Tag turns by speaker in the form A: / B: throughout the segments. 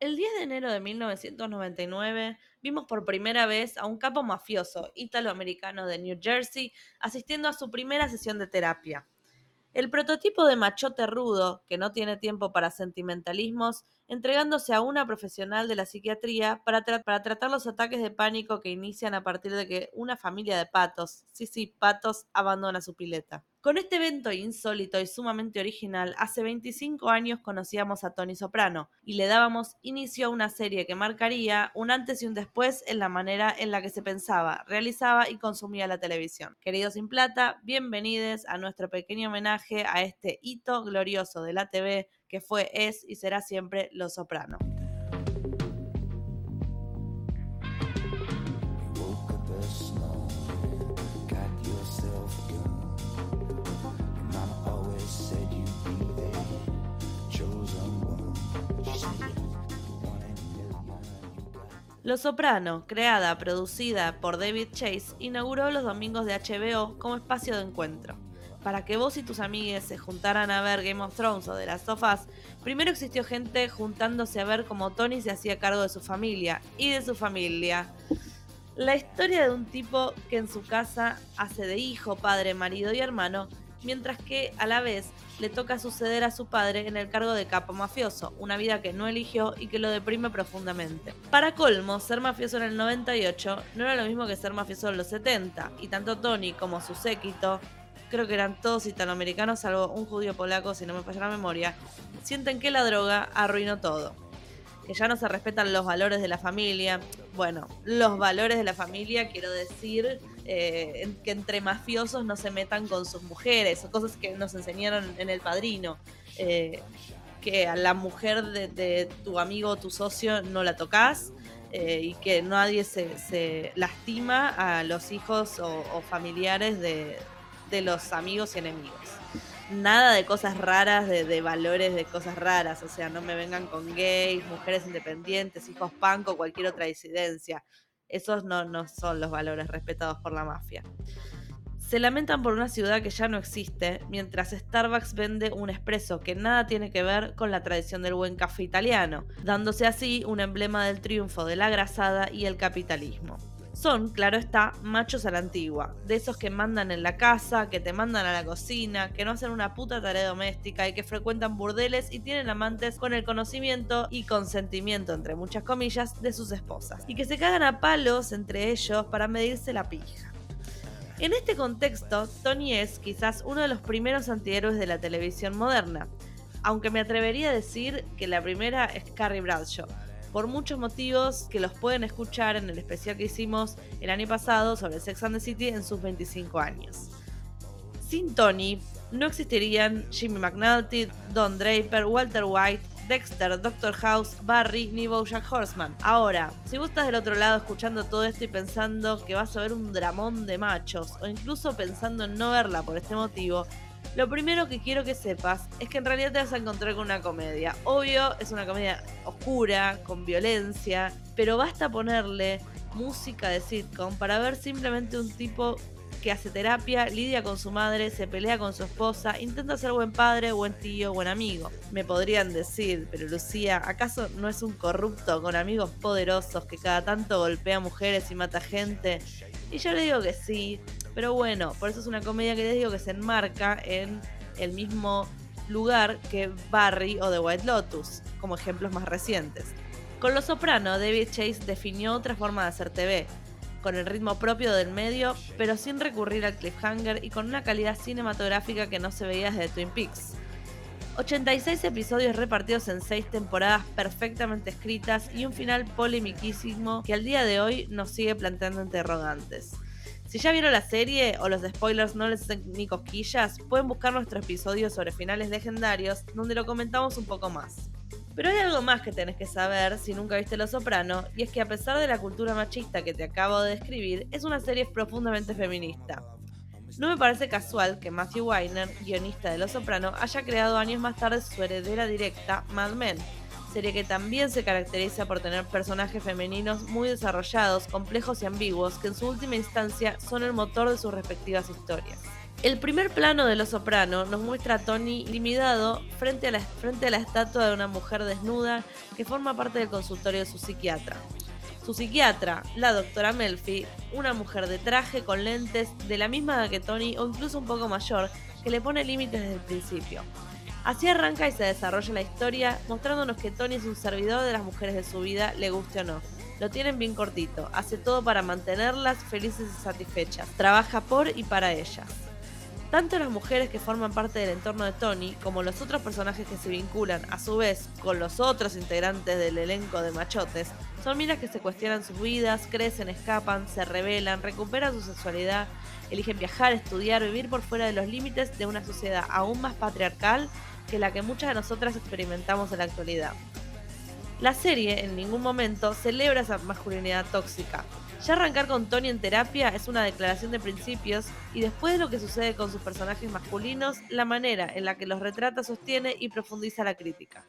A: El 10 de enero de 1999 vimos por primera vez a un capo mafioso italoamericano de New Jersey asistiendo a su primera sesión de terapia. El prototipo de machote rudo, que no tiene tiempo para sentimentalismos, entregándose a una profesional de la psiquiatría para, para, tratar los ataques de pánico que inician a partir de que una familia de patos, sí, sí, patos, abandona su pileta. Con este evento insólito y sumamente original, hace 25 años conocíamos a Tony Soprano y le dábamos inicio a una serie que marcaría un antes y un después en la manera en la que se pensaba, realizaba y consumía la televisión. Queridos sin plata, bienvenidos a nuestro pequeño homenaje a este hito glorioso de la TV que fue, es y será siempre Lo Soprano. Lo Soprano, creada, producida por David Chase, inauguró los domingos de HBO como espacio de encuentro para que vos y tus amigues se juntaran a ver Game of Thrones o de las sofás, primero existió gente juntándose a ver cómo Tony se hacía cargo de su familia y de su familia. La historia de un tipo que en su casa hace de hijo, padre, marido y hermano, mientras que a la vez le toca suceder a su padre en el cargo de capo mafioso, una vida que no eligió y que lo deprime profundamente. Para colmo, ser mafioso en el 98 no era lo mismo que ser mafioso en los 70, y tanto Tony como su séquito creo que eran todos italoamericanos, salvo un judío polaco, si no me falla la memoria, sienten que la droga arruinó todo. Que ya no se respetan los valores de la familia. Bueno, los valores de la familia, quiero decir eh, que entre mafiosos no se metan con sus mujeres, o cosas que nos enseñaron en el padrino. Eh, que a la mujer de, tu amigo o tu socio no la tocas. Eh, y que nadie se, lastima a los hijos o familiares de, de los amigos y enemigos. Nada de cosas raras, de, valores de cosas raras. O sea, no me vengan con gays, mujeres independientes, hijos punk o cualquier otra disidencia. Esos no, no son los valores respetados por la mafia. Se lamentan por una ciudad que ya no existe, mientras Starbucks vende un espresso que nada tiene que ver con la tradición del buen café italiano, dándose así un emblema del triunfo de la grasada y el capitalismo. Son, claro está, machos a la antigua, de esos que mandan en la casa, que te mandan a la cocina, que no hacen una puta tarea doméstica y que frecuentan burdeles y tienen amantes con el conocimiento y consentimiento, entre muchas comillas, de sus esposas, y que se cagan a palos entre ellos para medirse la pija. En este contexto, Tony es quizás uno de los primeros antihéroes de la televisión moderna, aunque me atrevería a decir que la primera es Carrie Bradshaw, por muchos motivos que los pueden escuchar en el especial que hicimos el año pasado sobre Sex and the City en sus 25 años. Sin Tony, no existirían Jimmy McNulty, Don Draper, Walter White, Dexter, Doctor House, Barry ni Bojack Horseman. Ahora, si vos estás del otro lado escuchando todo esto y pensando que vas a ver un dramón de machos, o incluso pensando en no verla por este motivo, lo primero que quiero que sepas es que en realidad te vas a encontrar con una comedia. Obvio, es una comedia oscura, con violencia, pero basta ponerle música de sitcom para ver simplemente un tipo que hace terapia, lidia con su madre, se pelea con su esposa, intenta ser buen padre, buen tío, buen amigo. Me podrían decir, pero Lucía, ¿acaso no es un corrupto con amigos poderosos que cada tanto golpea mujeres y mata gente? Y yo le digo que sí, pero bueno, por eso es una comedia que les digo que se enmarca en el mismo lugar que Barry o The White Lotus, como ejemplos más recientes. Con Los Soprano, David Chase definió otra forma de hacer TV, con el ritmo propio del medio, pero sin recurrir al cliffhanger y con una calidad cinematográfica que no se veía desde Twin Peaks. 86 episodios repartidos en 6 temporadas perfectamente escritas y un final polemiquísimo que al día de hoy nos sigue planteando interrogantes. Si ya vieron la serie o los spoilers no les hacen ni cosquillas, pueden buscar nuestro episodio sobre finales legendarios, donde lo comentamos un poco más. Pero hay algo más que tenés que saber si nunca viste Los Soprano, y es que a pesar de la cultura machista que te acabo de describir, es una serie profundamente feminista. No me parece casual que Matthew Weiner, guionista de Los Soprano, haya creado años más tarde su heredera directa, Mad Men, serie que también se caracteriza por tener personajes femeninos muy desarrollados, complejos y ambiguos, que en su última instancia son el motor de sus respectivas historias. El primer plano de Los Soprano nos muestra a Tony intimidado frente frente a la estatua de una mujer desnuda que forma parte del consultorio de su psiquiatra. Su psiquiatra, la doctora Melfi, una mujer de traje con lentes de la misma edad que Tony o incluso un poco mayor, que le pone límites desde el principio. Así arranca y se desarrolla la historia, mostrándonos que Tony es un servidor de las mujeres de su vida, le guste o no. Lo tienen bien cortito, hace todo para mantenerlas felices y satisfechas, trabaja por y para ellas. Tanto las mujeres que forman parte del entorno de Tony como los otros personajes que se vinculan a su vez con los otros integrantes del elenco de machotes son minas que se cuestionan sus vidas, crecen, escapan, se rebelan, recuperan su sexualidad, eligen viajar, estudiar, vivir por fuera de los límites de una sociedad aún más patriarcal que la que muchas de nosotras experimentamos en la actualidad. La serie en ningún momento celebra esa masculinidad tóxica, ya arrancar con Tony en terapia es una declaración de principios y después de lo que sucede con sus personajes masculinos, la manera en la que los retrata sostiene y profundiza la crítica.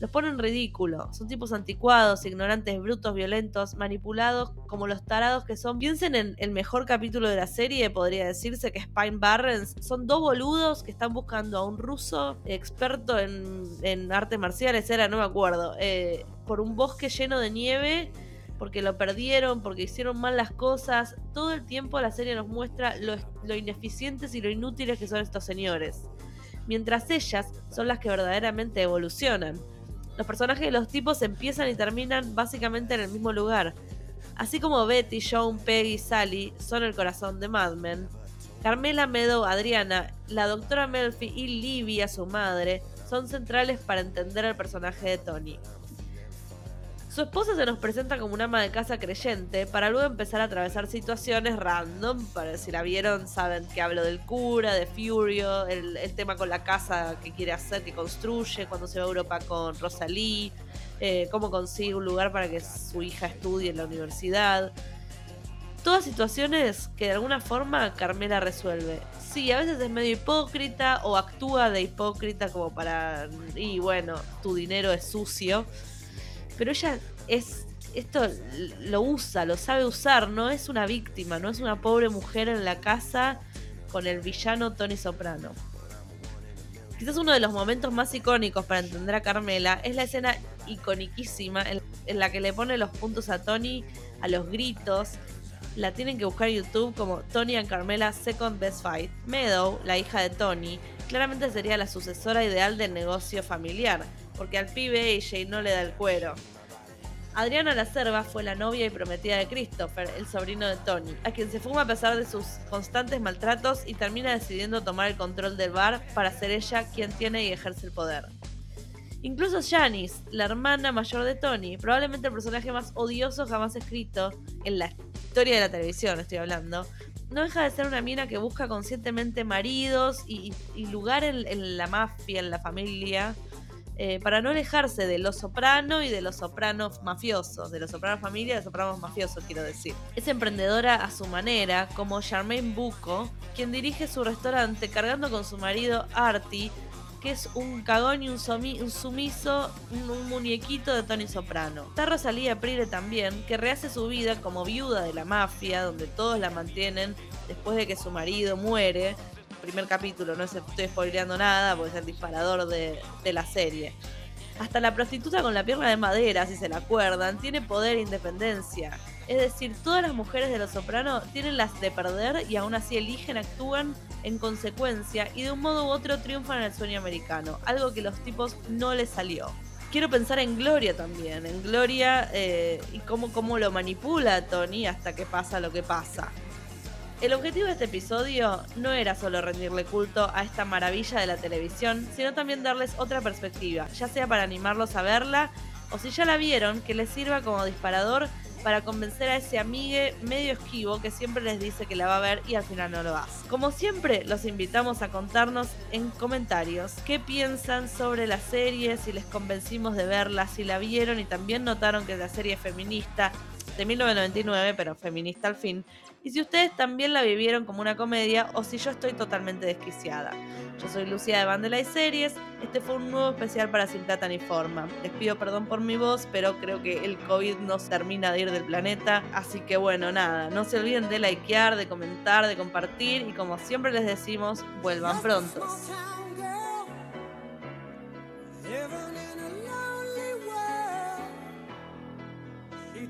A: Los pone en ridículo, son tipos anticuados, ignorantes, brutos, violentos, manipulados, como los tarados que son. Piensen en el mejor capítulo de la serie, podría decirse que Spine Barrens. Son dos boludos que están buscando a un ruso experto en, en artes marciales, era, no me acuerdo, eh, por un bosque lleno de nieve porque lo perdieron, porque hicieron mal las cosas. Todo el tiempo la serie nos muestra lo, ineficientes y lo inútiles que son estos señores. Mientras ellas son las que verdaderamente evolucionan. Los personajes de los tipos empiezan y terminan básicamente en el mismo lugar. Así como Betty, Joan, Peggy y Sally son el corazón de Mad Men, Carmela Meadow, Adriana, la doctora Melfi y Livia, su madre, son centrales para entender el personaje de Tony. Su esposa se nos presenta como una ama de casa creyente, para luego empezar a atravesar situaciones random. Para si la vieron, saben que hablo del cura, de Furio, el, tema con la casa que quiere hacer, que construye, cuando se va a Europa con Rosalie, eh, cómo consigue un lugar para que su hija estudie en la universidad. Todas situaciones que de alguna forma Carmela resuelve. Sí, a veces es medio hipócrita o actúa de hipócrita como para... Y bueno, tu dinero es sucio pero ella es esto lo usa, lo sabe usar, no es una víctima, no es una pobre mujer en la casa con el villano Tony Soprano. Quizás uno de los momentos más icónicos para entender a Carmela es la escena iconiquísima en, la que le pone los puntos a Tony a los gritos. La tienen que buscar en YouTube como Tony and Carmela Second Best Fight. Meadow, la hija de Tony, claramente sería la sucesora ideal del negocio familiar porque al pibe AJ no le da el cuero. Adriana La Cerva fue la novia y prometida de Christopher, el sobrino de Tony, a quien se fuma a pesar de sus constantes maltratos y termina decidiendo tomar el control del bar para ser ella quien tiene y ejerce el poder. Incluso Janice, la hermana mayor de Tony, probablemente el personaje más odioso jamás escrito en la historia de la televisión, estoy hablando, no deja de ser una mina que busca conscientemente maridos y, lugar en la mafia, en la familia, eh, para no alejarse de los soprano y de los sopranos mafiosos, de los sopranos familia y de los sopranos mafiosos, quiero decir. Es emprendedora a su manera, como Charmaine Buco, quien dirige su restaurante cargando con su marido Artie, que es un cagón y un, sumiso, un, muñequito de Tony Soprano. Está Rosalía Prire también, que rehace su vida como viuda de la mafia, donde todos la mantienen después de que su marido muere, primer capítulo, no estoy spoileando nada porque es el disparador de, la serie. Hasta la prostituta con la pierna de madera, si se la acuerdan, tiene poder e independencia. Es decir, todas las mujeres de Los Soprano tienen las de perder y aún así eligen, actúan en consecuencia y de un modo u otro triunfan en el sueño americano, algo que los tipos no les salió. Quiero pensar en Gloria también, en Gloria eh, y cómo, cómo lo manipula Tony hasta que pasa lo que pasa. El objetivo de este episodio no era solo rendirle culto a esta maravilla de la televisión, sino también darles otra perspectiva, ya sea para animarlos a verla o si ya la vieron, que les sirva como disparador para convencer a ese amigue medio esquivo que siempre les dice que la va a ver y al final no lo hace. Como siempre, los invitamos a contarnos en comentarios qué piensan sobre la serie, si les convencimos de verla, si la vieron y también notaron que la serie es feminista,
B: de 1999, pero feminista al fin, y si ustedes también la vivieron como una comedia o si yo estoy totalmente desquiciada. Yo soy Lucía de Bandela y Series, este fue un nuevo especial para Sin Plata ni Forma. Les pido perdón por mi voz, pero creo que el COVID no se termina de ir del planeta, así que bueno, nada, no se olviden de likear, de comentar, de compartir y como siempre les decimos, vuelvan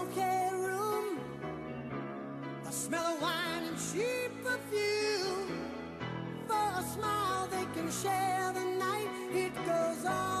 B: smoky room. The smell of wine and cheap perfume. For a smile, they can share the night. It goes on.